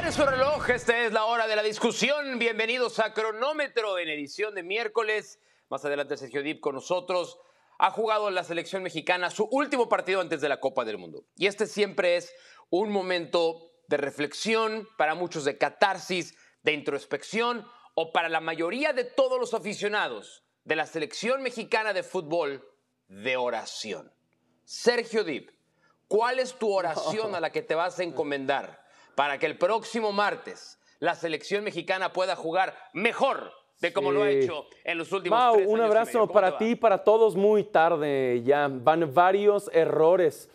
Pare su reloj, esta es la hora de la discusión. Bienvenidos a Cronómetro en edición de miércoles. Más adelante Sergio Dip con nosotros. Ha jugado la selección mexicana su último partido antes de la Copa del Mundo. Y este siempre es un momento de reflexión, para muchos de catarsis, de introspección o para la mayoría de todos los aficionados de la selección mexicana de fútbol de oración. Sergio Dip, ¿cuál es tu oración a la que te vas a encomendar para que el próximo martes la selección mexicana pueda jugar mejor de como lo ha hecho en los últimos Mau, tres un años abrazo para ti y para todos muy tarde ya. Van varios errores.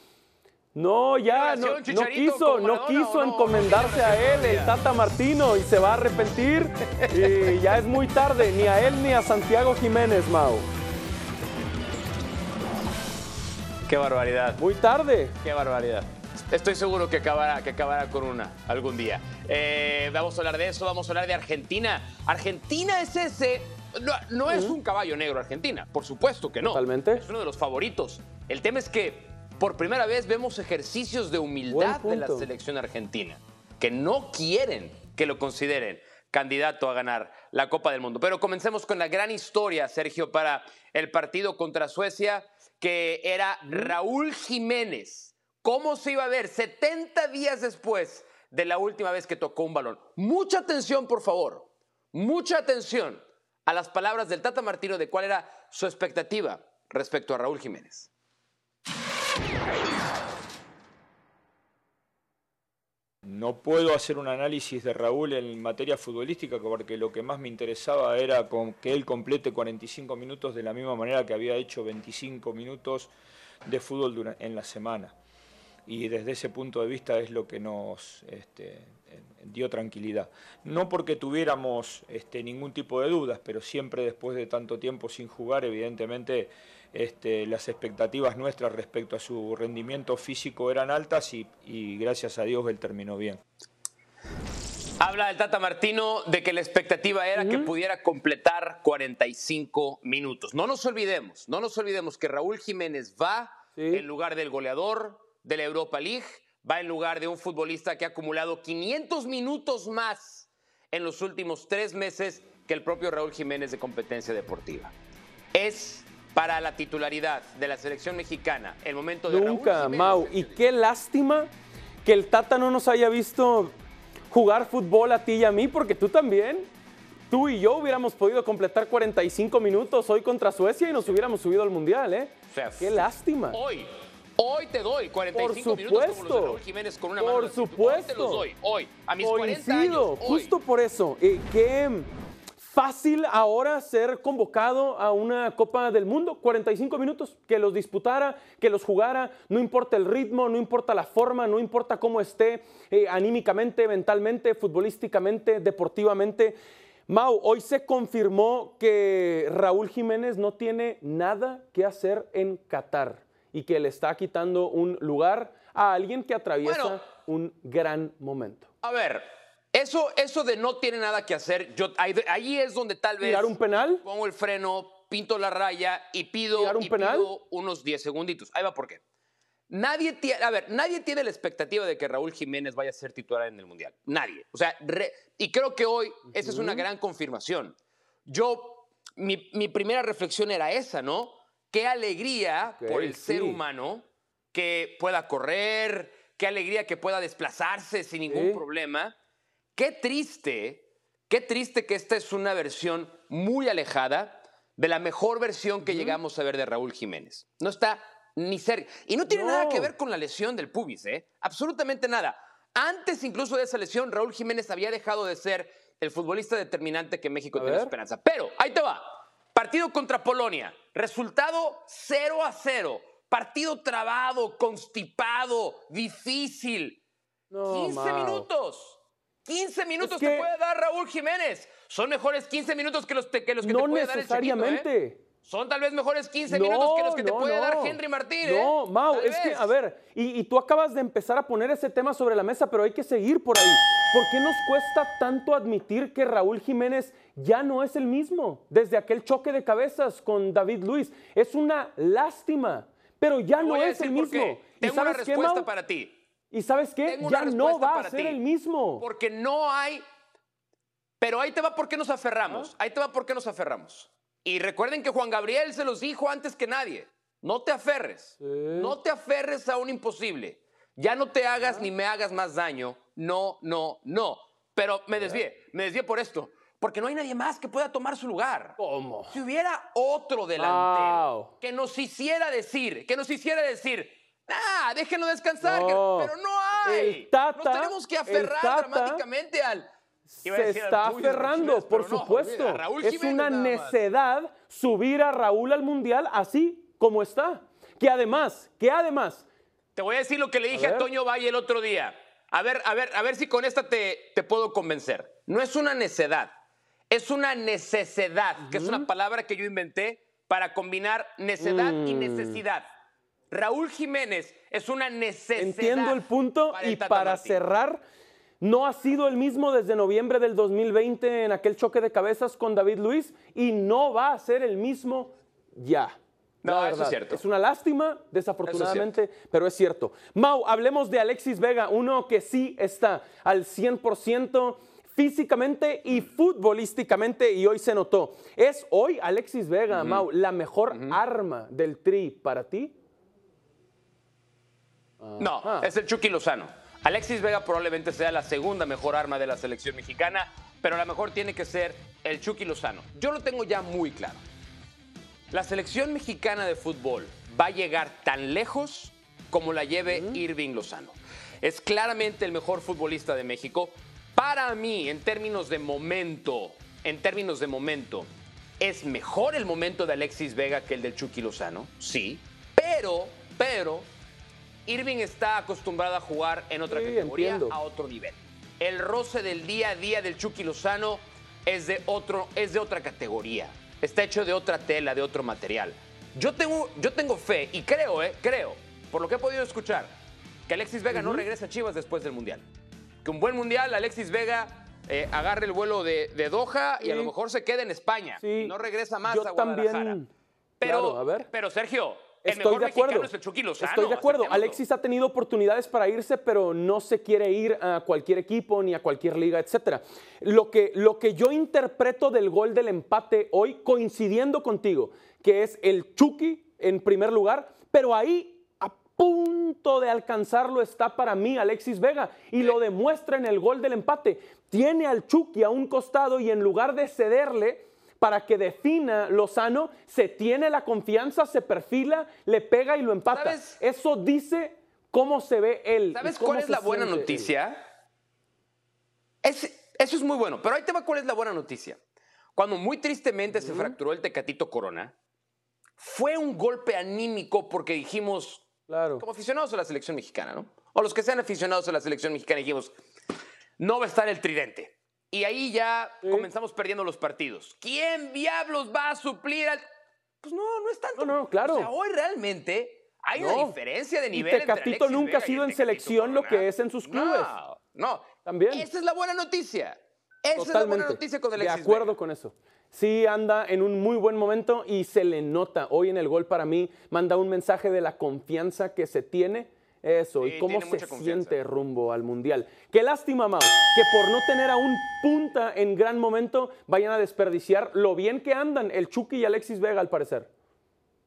No, ya, no, no quiso, no quiso encomendarse ¿No a él, el Tata Martino, y se va a arrepentir. y ya es muy tarde, ni a él ni a Santiago Jiménez, Mau. Qué barbaridad. Muy tarde. Qué barbaridad. Estoy seguro que acabará, que acabará con una algún día. Eh, vamos a hablar de eso, vamos a hablar de Argentina. Argentina es ese. No, no es un caballo negro Argentina, por supuesto que no. Totalmente. Es uno de los favoritos. El tema es que por primera vez vemos ejercicios de humildad de la selección argentina, que no quieren que lo consideren candidato a ganar la Copa del Mundo. Pero comencemos con la gran historia, Sergio, para el partido contra Suecia, que era Raúl Jiménez. ¿Cómo se iba a ver 70 días después de la última vez que tocó un balón? Mucha atención, por favor. Mucha atención a las palabras del Tata Martino de cuál era su expectativa respecto a Raúl Jiménez. No puedo hacer un análisis de Raúl en materia futbolística porque lo que más me interesaba era que él complete 45 minutos de la misma manera que había hecho 25 minutos de fútbol en la semana. Y desde ese punto de vista es lo que nos este, dio tranquilidad. No porque tuviéramos este, ningún tipo de dudas, pero siempre después de tanto tiempo sin jugar, evidentemente este, las expectativas nuestras respecto a su rendimiento físico eran altas y, y gracias a Dios él terminó bien. Habla el Tata Martino de que la expectativa era que pudiera completar 45 minutos. No nos olvidemos, no nos olvidemos que Raúl Jiménez va Sí. en lugar del goleador de la Europa League, va en lugar de un futbolista que ha acumulado 500 minutos más en los últimos tres meses que el propio Raúl Jiménez de competencia deportiva. Es para la titularidad de la selección mexicana el momento de Raúl Nunca, Jiménez, Mau. Y qué lástima que el Tata no nos haya visto jugar fútbol a ti y a mí, porque tú también. Tú y yo hubiéramos podido completar 45 minutos hoy contra Suecia y nos hubiéramos subido al Mundial, ¿eh? O sea, Qué lástima. Hoy, hoy te doy 45 Por minutos como los de supuesto. Raúl Jiménez con una Por mano. la cintura. Hoy te supuesto. los doy, hoy, a mis 40 años. Coincido, hoy. justo por eso. Eh, qué fácil ahora ser convocado a una Copa del Mundo, 45 minutos, que los disputara, que los jugara, no importa el ritmo, no importa la forma, no importa cómo esté eh, anímicamente, mentalmente, futbolísticamente, deportivamente. Mau, hoy se confirmó que Raúl Jiménez no tiene nada que hacer en Qatar y que le está quitando un lugar a alguien que atraviesa Bueno. un gran momento. A ver, eso, eso de no tiene nada que hacer, yo, ahí, ahí es donde tal vez ¿Tirar un penal? pongo el freno, pinto la raya y pido, ¿Tirar un y penal? pido unos 10 segunditos. Ahí va por qué. Nadie tiene, a ver, nadie tiene la expectativa de que Raúl Jiménez vaya a ser titular en el Mundial. Nadie. O sea, re- y creo que hoy esa es una gran confirmación. Yo, mi, mi primera reflexión era esa, ¿no? Qué alegría por el ser humano que pueda correr, qué alegría que pueda desplazarse sin ningún problema. Qué triste, qué triste que esta es una versión muy alejada de la mejor versión que llegamos a ver de Raúl Jiménez. No está ni cerca. Y no tiene No. nada que ver con la lesión del pubis, ¿eh? Absolutamente nada. Antes incluso de esa lesión, Raúl Jiménez había dejado de ser el futbolista determinante que México tiene esperanza. Pero, ahí te va. Partido contra Polonia. Resultado 0 a 0. Partido trabado, constipado, difícil. No, 15 Mau. minutos. 15 minutos que- te puede dar Raúl Jiménez. Son mejores 15 minutos que los, te- que, los que No te puede dar el Chiquito, ¿eh? necesariamente. Son tal vez mejores 15 minutos que los que te no, puede dar no. Henry Martín. ¿eh? No, Mau, Tal es que, a ver, y, y tú acabas de empezar a poner ese tema sobre la mesa, pero hay que seguir por ahí. ¿Por qué nos cuesta tanto admitir que Raúl Jiménez ya no es el mismo desde aquel choque de cabezas con David Luis? Es una lástima, pero ya Te no es el mismo. qué. ¿Y Tengo una sabes qué, respuesta Mau? para ti. ¿Y ¿Y sabes qué? Tengo una Ya no va a ser ti. el mismo. Porque no hay. Pero ahí te va por qué nos aferramos. Ahí te va por qué nos aferramos. Y recuerden que Juan Gabriel se los dijo antes que nadie. No te aferres. No te aferres a un imposible. Ya no te hagas ni me hagas más daño. No, no, no. Pero me desvié. Me desvié por esto. Porque no hay nadie más que pueda tomar su lugar. ¿Cómo? Si hubiera otro delantero Wow. que nos hiciera decir, que nos hiciera decir, ah, déjenlo descansar, que- pero no hay. El Tata- nos tenemos que aferrar dramáticamente al. Se está aferrando, Jiménez, por no, supuesto. es una necedad subir a Raúl al Mundial así como está. Que además, que además, Te voy a decir lo que le dije a. Toño Valle el otro día. A ver, a ver, a ver si con esta te, te puedo convencer. No es una necedad, es una necesidad, que es una palabra que yo inventé para combinar necedad y Mm. necesidad. Raúl Jiménez es una necesidad. entiendo el punto y para cerrar, no ha sido el mismo desde noviembre del 2020 en aquel choque de cabezas con David Luis y no va a ser el mismo ya. No, eso es cierto. Es una lástima, desafortunadamente, pero es cierto. Mau, hablemos de Alexis Vega, uno que sí está al 100% físicamente y futbolísticamente y hoy se notó. ¿Es hoy Alexis Vega, Mau, la mejor arma del Tri para ti? No, Ajá. es el Chucky Lozano. Alexis Vega probablemente sea la segunda mejor arma de la selección mexicana, pero la mejor tiene que ser el Chucky Lozano. Yo lo tengo ya muy claro. La selección mexicana de fútbol va a llegar tan lejos como la lleve Irving Lozano. Es claramente el mejor futbolista de México. Para mí, en términos de momento, en términos de momento, es mejor el momento de Alexis Vega que el del Chucky Lozano, sí, pero, pero, Irving está acostumbrado a jugar en otra Sí, categoría, entiendo. a otro nivel. El roce del día a día del Chucky Lozano es de, otro, es de otra categoría. Está hecho de otra tela, de otro material. Yo tengo, yo tengo fe y creo, eh, creo, por lo que he podido escuchar, que Alexis Vega no regresa a Chivas después del Mundial. Que un buen Mundial, Alexis Vega eh, agarre el vuelo de, de Doha y a lo mejor se quede en España. Sí. Y no regresa más Yo a Guadalajara. también. Pero, Claro, a ver. pero Sergio, el mejor de acuerdo. mexicano es el Chucky Lozano. Estoy de acuerdo. Alexis ha tenido oportunidades para irse, pero no se quiere ir a cualquier equipo ni a cualquier liga, etcétera. Lo que, lo que yo interpreto del gol del empate hoy, coincidiendo contigo, que es el Chucky en primer lugar, pero ahí a punto de alcanzarlo está para mí Alexis Vega y lo demuestra en el gol del empate. Tiene al Chucky a un costado y en lugar de cederle, para que defina Lozano, se tiene la confianza, se perfila, le pega y lo empata. ¿Sabes? Eso dice cómo se ve él. ¿Sabes cuál es la buena noticia? Es- eso es muy bueno, pero ahí te va cuál es la buena noticia. Cuando muy tristemente se fracturó el Tecatito Corona, fue un golpe anímico porque dijimos, Claro. como aficionados a la selección mexicana, ¿no? O los que sean aficionados a la selección mexicana, dijimos, no va a estar el tridente. Y ahí ya Sí. comenzamos perdiendo los partidos. ¿Quién diablos va a suplir al...? Pues no, no es tanto. No, no, claro. O sea, hoy realmente hay una diferencia de Y nivel entre Tecatito Alexis nunca ha y sido en Tecatito selección lo que es en sus clubes. No, no. También. Esa es la buena noticia. Esa es la Totalmente. buena noticia con de Alexis acuerdo Vega. con eso. Sí anda en un muy buen momento y se le nota. Hoy en el gol para mí manda un mensaje de la confianza que se tiene. Eso, Sí, y cómo se siente rumbo al Mundial. Qué lástima, Mau, que por no tener a un punta en gran momento vayan a desperdiciar lo bien que andan el Chucky y Alexis Vega al parecer.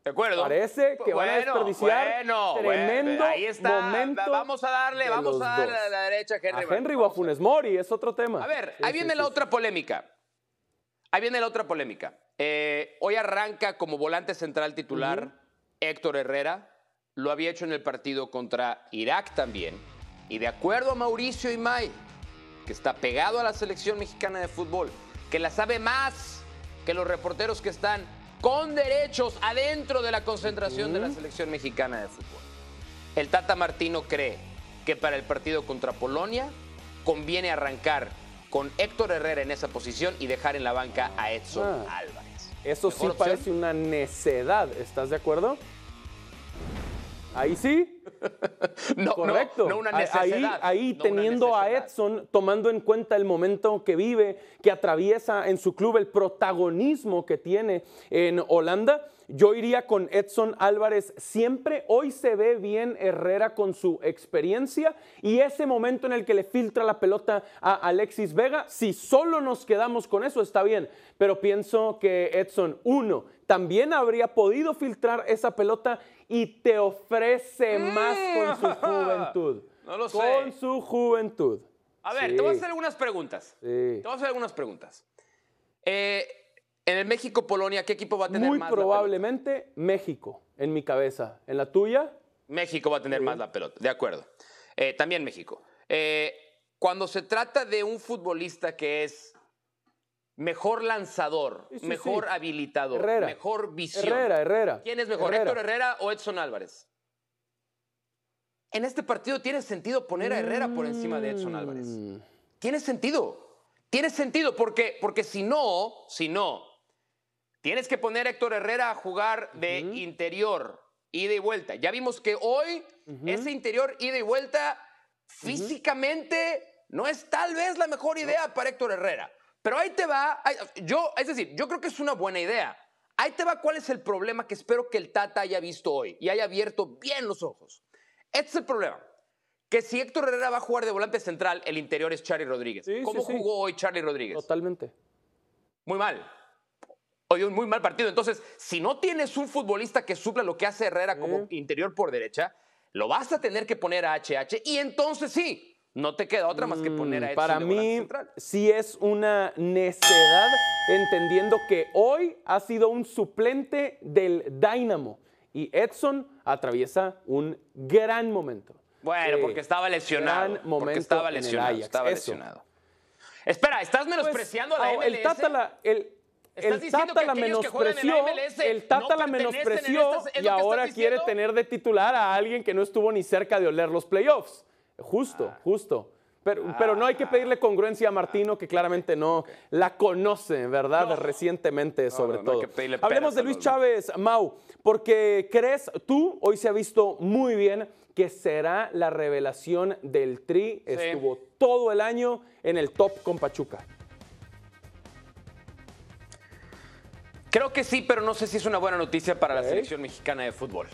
¿De acuerdo? Parece que van a desperdiciar bueno, tremendo ahí está. momento Vamos a darle, vamos a darle dos. a la derecha a Henry. A Henry o a Funes Mori es otro tema. A ver, Sí, ahí viene sí, la otra polémica. Ahí viene la otra polémica. Eh, hoy arranca como volante central titular Héctor Herrera. Lo había hecho en el partido contra Irak también. Y de acuerdo a Mauricio Imay, que está pegado a la selección mexicana de fútbol, que la sabe más que los reporteros que están con derechos adentro de la concentración de la selección mexicana de fútbol. El Tata Martino cree que para el partido contra Polonia conviene arrancar con Héctor Herrera en esa posición y dejar en la banca a Edson Ah. Álvarez. Eso sí parece una necedad, ¿estás de acuerdo? Ahí sí. no, Correcto. No, no una Ahí- necesidad. Ahí, no teniendo a. Edson, tomando en cuenta el momento que vive, que atraviesa en su club, el protagonismo que tiene en Holanda, yo iría con Edson Álvarez siempre. Hoy se ve bien Herrera con su experiencia y ese momento en el que le filtra la pelota a Alexis Vega, si solo nos quedamos con eso, está bien. Pero pienso que Edson, uno, también habría podido filtrar esa pelota y te ofrece más con su juventud. No lo sé. Con su juventud. A ver, Sí, te voy a hacer algunas preguntas. sí. Te voy a hacer algunas preguntas. Eh, en el México-Polonia, ¿qué equipo va a tener Muy más pelota? probablemente México, en mi cabeza. ¿En la tuya? México va a tener más la pelota, de acuerdo. Eh, también México. Eh, cuando se trata de un futbolista que es mejor lanzador, Sí, sí, mejor sí. habilitador, Herrera. mejor visión. Herrera, Herrera. ¿Quién es mejor, Herrera. Héctor Herrera o Edson Álvarez? En este partido tiene sentido poner a Herrera por encima de Edson Álvarez. Mm, Tiene sentido. Tiene sentido porque, porque si no, si no, tienes que poner a Héctor Herrera a jugar de interior, ida y vuelta. Ya vimos que hoy ese interior, ida y vuelta, físicamente no es tal vez la mejor idea para Héctor Herrera. Pero ahí te va, yo, es decir, yo creo que es una buena idea. Ahí te va cuál es el problema que espero que el Tata haya visto hoy y haya abierto bien los ojos. Este es el problema. Que si Héctor Herrera va a jugar de volante central, el interior es Charlie Rodríguez. Sí, ¿Cómo sí, sí. jugó hoy Charlie Rodríguez? Totalmente. Muy mal. Hoy un muy mal partido. Entonces, si no tienes un futbolista que supla lo que hace Herrera como interior por derecha, lo vas a tener que poner a HH y entonces sí, no te queda otra más que poner a Mm, Edson Para de mí, sí es una necedad, entendiendo que hoy ha sido un suplente del Dynamo y Edson atraviesa un gran momento. Bueno, porque estaba lesionado. gran momento Porque estaba en el lesionado. Ajax, Estaba eso. lesionado. Espera, ¿estás Pues, menospreciando a la ah, MLS? El Tata la, el, ¿Estás el Tata la menospreció, MLS el Tata no la menospreció estas- ¿es y ahora quiere tener de titular a alguien que no estuvo ni cerca de oler los playoffs. Justo, Ah. justo. Pero, pero no hay que pedirle congruencia a Martino, que claramente no la conoce, ¿verdad? No. Recientemente, sobre no, no hay todo. Hablemos de Luis Chávez, Mau, porque crees tú, hoy se ha visto muy bien, que será la revelación del Tri. Estuvo todo el año en el top con Pachuca. Creo que sí, pero no sé si es una buena noticia para la selección mexicana de fútbol.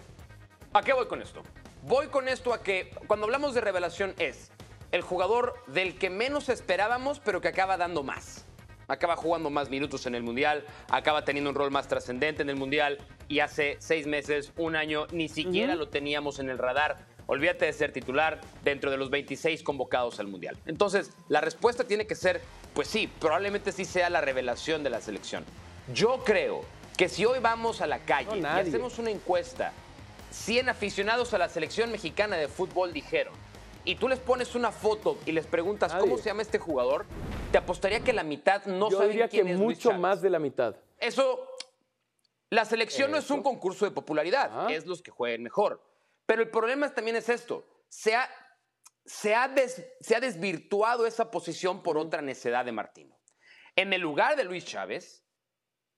¿A qué voy con esto? Voy con esto a que cuando hablamos de revelación es el jugador del que menos esperábamos, pero que acaba dando más. Acaba jugando más minutos en el Mundial, acaba teniendo un rol más trascendente en el Mundial y hace seis meses, un año, ni siquiera lo teníamos en el radar. Olvídate de ser titular dentro de los 26 convocados al Mundial. Entonces, la respuesta tiene que ser, pues sí, probablemente sí sea la revelación de la selección. Yo creo que si hoy vamos a la calle No, y hacemos una encuesta, 100 aficionados a la selección mexicana de fútbol dijeron, y tú les pones una foto y les preguntas Nadie. cómo se llama este jugador, te apostaría que la mitad no Yo saben diría que es mucho más de la mitad. Eso, la selección no es un concurso de popularidad, Ajá. es los que jueguen mejor. Pero el problema también es esto, se ha, se ha, des- se ha desvirtuado esa posición por otra necedad de Martino. En el lugar de Luis Chávez,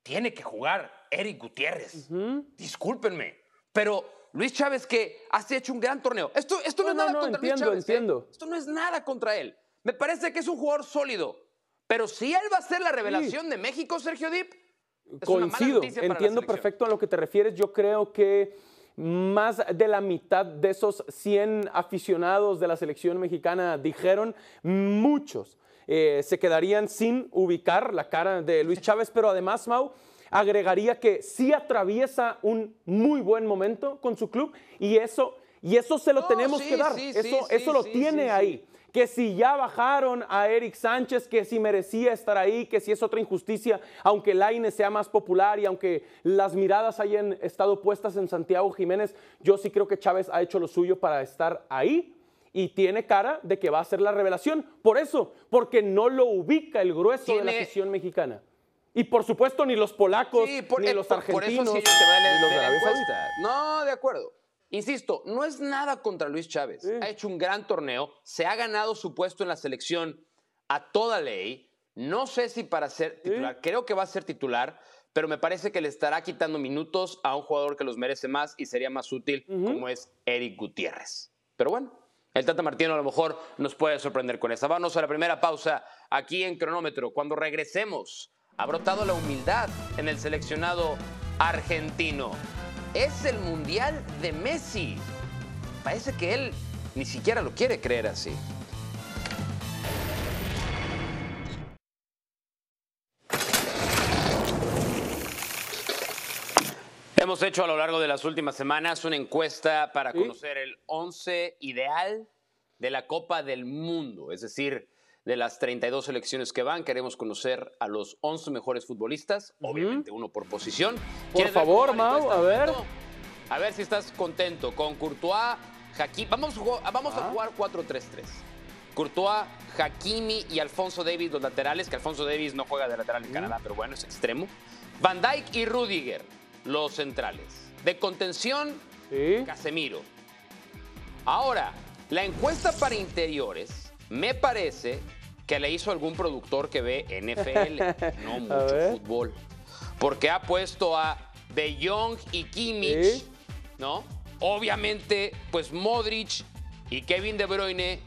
tiene que jugar Eric Gutiérrez. Discúlpenme, pero Luis Chávez que has hecho un gran torneo. Esto, esto no, No, es nada no, contra Luis entiendo, Chávez. ¿eh? entiendo. Esto no es nada contra él. Me parece que es un jugador sólido. Pero si él va a ser la revelación de México, Sergio Dip, es una mala entiendo perfecto a lo que te refieres. Yo creo que más de la mitad de esos 100 aficionados de la selección mexicana dijeron, muchos eh, se quedarían sin ubicar la cara de Luis Chávez, pero además, Mau, agregaría que sí atraviesa un muy buen momento con su club y eso, y eso se lo No, tenemos sí, que dar. sí, eso sí, eso lo tiene ahí que si ya bajaron a Eric Sánchez, que si merecía estar ahí, que si es otra injusticia, aunque Laine sea más popular y aunque las miradas hayan estado puestas en Santiago Jiménez, yo sí creo que Chávez ha hecho lo suyo para estar ahí y tiene cara de que va a ser la revelación. Por eso, porque no lo ubica el grueso de la Tiene- afición mexicana. Y por supuesto, ni los polacos, Sí, por, ni eh, los por- por argentinos, eso sí te ni los de Arabia Saudita. No, de acuerdo. Insisto, no es nada contra Luis Chávez. Sí. Ha hecho un gran torneo, se ha ganado su puesto en la selección a toda ley. No sé si para ser titular, creo que va a ser titular, pero me parece que le estará quitando minutos a un jugador que los merece más y sería más útil, como es Eric Gutiérrez. Pero bueno, el Tata Martino a lo mejor nos puede sorprender con esa. Vamos a la primera pausa aquí en cronómetro. Cuando regresemos, ha brotado la humildad en el seleccionado argentino. Es el Mundial de Messi. Parece que él ni siquiera lo quiere creer así. Hemos hecho a lo largo de las últimas semanas una encuesta para conocer el 11 ideal de la Copa del Mundo, es decir, de las 32 selecciones que van, queremos conocer a los 11 mejores futbolistas, obviamente uno por posición. Por favor, Mau, a ver. A ver si estás contento con Courtois, Hakimi. Vamos, vamos a Ah. jugar 4-3-3. Courtois, Hakimi y Alfonso Davis, los laterales, que Alfonso Davis no juega de lateral en Canadá, pero bueno, es extremo. Van Dijk y Rudiger, los centrales. De contención, Sí. Casemiro. Ahora, la encuesta para interiores me parece que le hizo algún productor que ve NFL, no mucho fútbol. Porque ha puesto a De Jong y Kimmich, Sí. ¿no? Obviamente, pues Modric y Kevin De Bruyne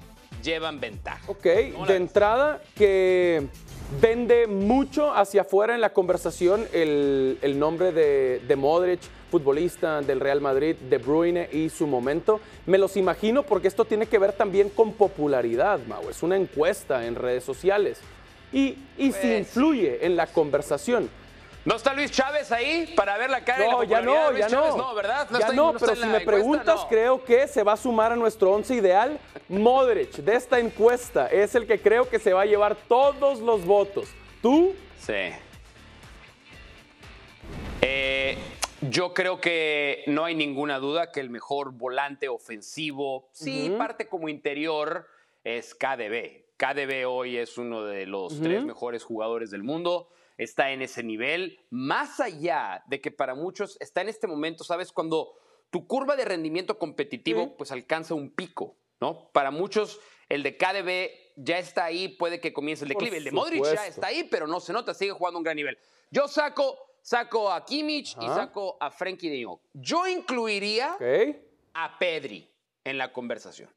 llevan ventaja. Ok, ¿Cómo la de entrada que vende mucho hacia afuera en la conversación el, el nombre de, de Modric, futbolista del Real Madrid, De Bruyne y su momento. Me los imagino porque esto tiene que ver también con popularidad, Mau. Es una encuesta en redes sociales. Y, y si Pues, influye en la conversación. ¿No está Luis Chávez ahí para ver la cara de No, la ya no, de Luis ya Chávez? no. No, ¿verdad? ya está no, pero si me encuesta, preguntas, no. creo que se va a sumar a nuestro once ideal. Modric, de esta encuesta, es el que creo que se va a llevar todos los votos. ¿Tú? Sí. Eh, yo creo que no hay ninguna duda que el mejor volante ofensivo, sí, parte como interior, es KDB. KDB hoy es uno de los tres mejores jugadores del mundo. Está en ese nivel, más allá de que para muchos está en este momento, ¿sabes? Cuando tu curva de rendimiento competitivo pues alcanza un pico, ¿no? Para muchos el de KDB ya está ahí, puede que comience el declive. El de Modric ya está ahí, pero no se nota, sigue jugando a un gran nivel. Yo saco, saco a Kimmich y saco a Frankie de Jong. Yo incluiría a Pedri en la conversación.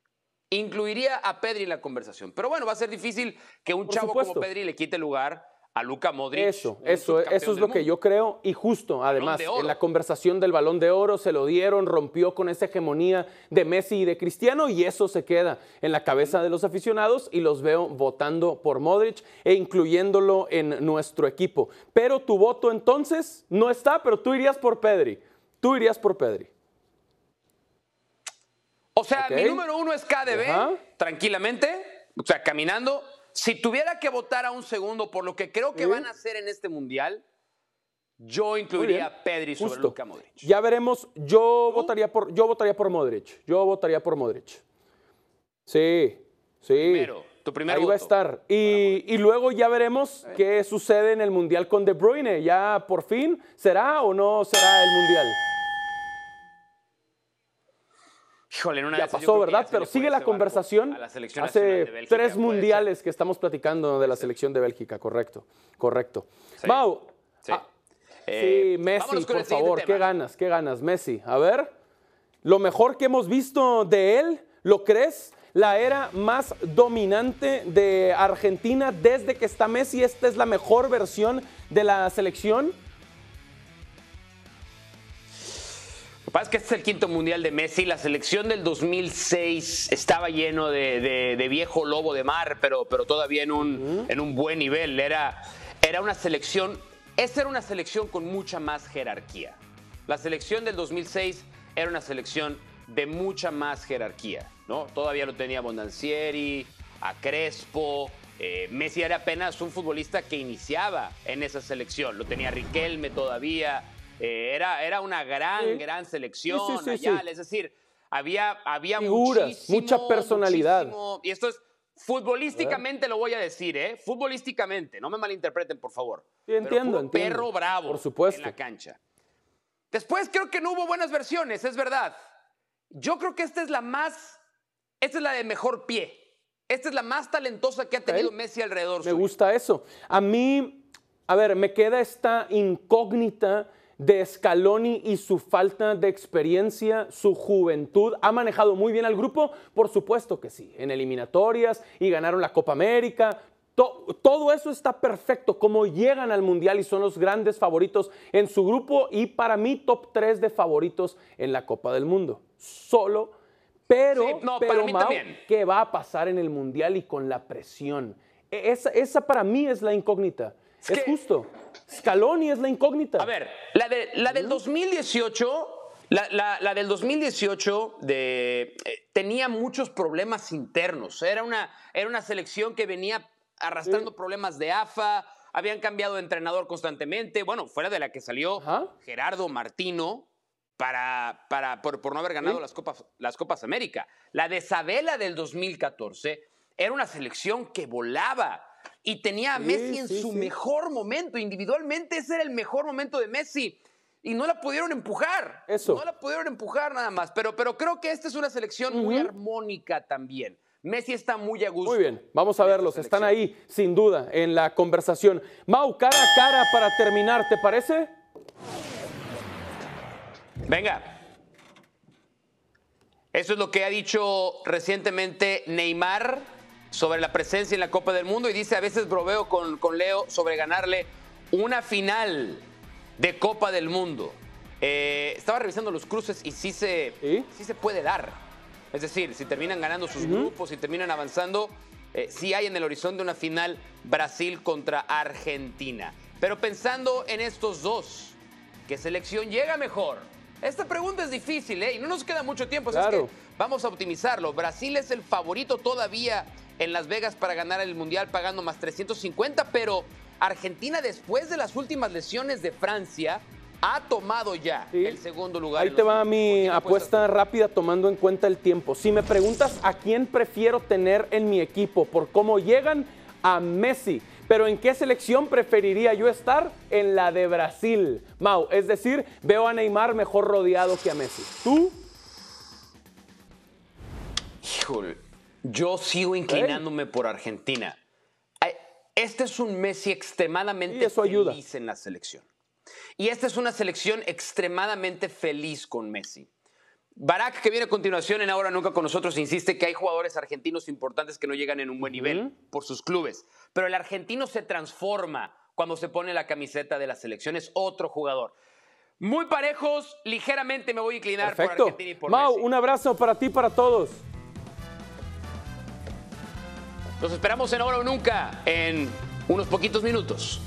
Incluiría a Pedri en la conversación. Pero bueno, va a ser difícil que un Por chavo supuesto. como Pedri le quite lugar a Luka Modric. Eso, eso, eso es lo que yo creo. Y justo, además, en la conversación del balón de oro se lo dieron, rompió con esa hegemonía de Messi y de Cristiano, y eso se queda en la cabeza de los aficionados y los veo votando por Modric e incluyéndolo en nuestro equipo. Pero tu voto entonces no está, pero tú irías por Pedri. Tú irías por Pedri. O sea, mi número uno es KDB, Ajá. tranquilamente, o sea, caminando. Si tuviera que votar a un segundo por lo que creo que Sí. van a hacer en este mundial, yo incluiría a Pedri sobre Justo. Luka Modric. Ya veremos. Yo votaría por, yo votaría por Modric. Yo votaría por Modric. Sí, sí. Primero, tu primer Ahí va a estar. Y, y luego ya veremos qué sucede en el Mundial con De Bruyne. Ya por fin, ¿será o no será el Mundial? Híjole, una Ya pasó, ¿verdad? ya Pero sigue la conversación. la Hace Bélgica, tres mundiales que estamos platicando de la selección de Bélgica, correcto, correcto. Sí. Mau, Sí. ah, Eh, sí, Messi, por favor, tema. qué ganas, qué ganas, Messi. A ver, lo mejor que hemos visto de él, ¿lo crees? La era más dominante de Argentina desde que está Messi. Esta es la mejor versión de la selección. Pasa es que este es el quinto mundial de Messi. La selección del 2006 estaba lleno de, de- de viejo lobo de mar, pero, pero todavía en un, en un buen nivel. Era, era una selección. Esta era una selección con mucha más jerarquía. La selección del 2006 era una selección de mucha más jerarquía. ¿no? Todavía lo tenía Bondancieri, a Crespo. eh, Messi era apenas un futbolista que iniciaba en esa selección. Lo tenía Riquelme todavía. Eh, era, era una gran, Sí. gran selección. Sí, sí. Es decir, había, había Figuras, muchísimo, mucha personalidad. muchísimo- y esto es futbolísticamente lo voy a decir, ¿eh? Futbolísticamente, no me malinterpreten, por favor. Entiendo, entiendo. perro bravo Por supuesto. en la cancha. Después creo que no hubo buenas versiones, es verdad. Yo creo que esta es la más, esta es la de mejor pie. Esta es la más talentosa que ha tenido Messi alrededor. Me suyo. gusta eso. A mí, a ver, me queda esta incógnita de Scaloni y su falta de experiencia, su juventud. ¿Ha manejado muy bien al grupo? Por supuesto que sí. En eliminatorias y ganaron la Copa América. todo eso está perfecto. Como llegan al Mundial y son los grandes favoritos en su grupo y para mí top 3 de favoritos en la Copa del Mundo. Solo, pero, pero ¿qué va a pasar en el Mundial y con la presión? E, esa, esa para mí es la incógnita. Es, justo. Scaloni es la incógnita. A ver, la, de, la del 2018... La, del 2018 de, eh, tenía muchos problemas internos. Era una, era una selección que venía arrastrando problemas de AFA, habían cambiado de entrenador constantemente. Bueno, fuera de la que salió Gerardo Martino para, para, por, no haber ganado las, Copas, las Copas América. La de Sabela del 2014 era una selección que volaba y tenía a Messi en su mejor momento. Individualmente ese era el mejor momento de Messi. Y no la pudieron empujar. Eso. No la pudieron empujar nada más. Pero, pero creo que esta es una selección muy armónica también. Messi está muy a gusto. Muy bien, vamos a verlos. Están ahí, sin duda, en la conversación. Mau, cara a cara para terminar, ¿te parece? Venga. Eso es lo que ha dicho recientemente Neymar sobre la presencia en la Copa del Mundo y dice a veces bromeo con, con Leo sobre ganarle una final de Copa del Mundo. Eh, estaba revisando los cruces y sí se, ¿Sí? se puede dar. Es decir, si terminan ganando sus grupos, si terminan avanzando, eh, sí hay en el horizonte una final Brasil contra Argentina. Pero pensando en estos dos, ¿qué selección llega mejor? Esta pregunta es difícil, ¿eh? Y no nos queda mucho tiempo, así que vamos a optimizarlo. Brasil es el favorito todavía en Las Vegas para ganar el Mundial pagando más 350, pero Argentina después de las últimas lesiones de Francia ha tomado ya el segundo lugar. Ahí te va mi apuesta rápida tomando en cuenta el tiempo. Si me preguntas a quién prefiero tener en mi equipo por cómo llegan, a Messi. Pero ¿en qué selección preferiría yo estar? En la de Brasil. Mau, es decir, veo a Neymar mejor rodeado que a Messi. ¿Tú? Híjole, yo sigo inclinándome por Argentina. Este es un Messi extremadamente feliz en la selección. Y esta es una selección extremadamente feliz con Messi. Barak, que viene a continuación en Ahora Nunca con nosotros, insiste que hay jugadores argentinos importantes que no llegan en un buen nivel por sus clubes. Pero el argentino se transforma cuando se pone la camiseta de la selección. Es otro jugador. Muy parejos, ligeramente me voy a inclinar por Argentina y por Mau, un abrazo para ti y para todos. Nos esperamos en Ahora o Nunca en unos poquitos minutos.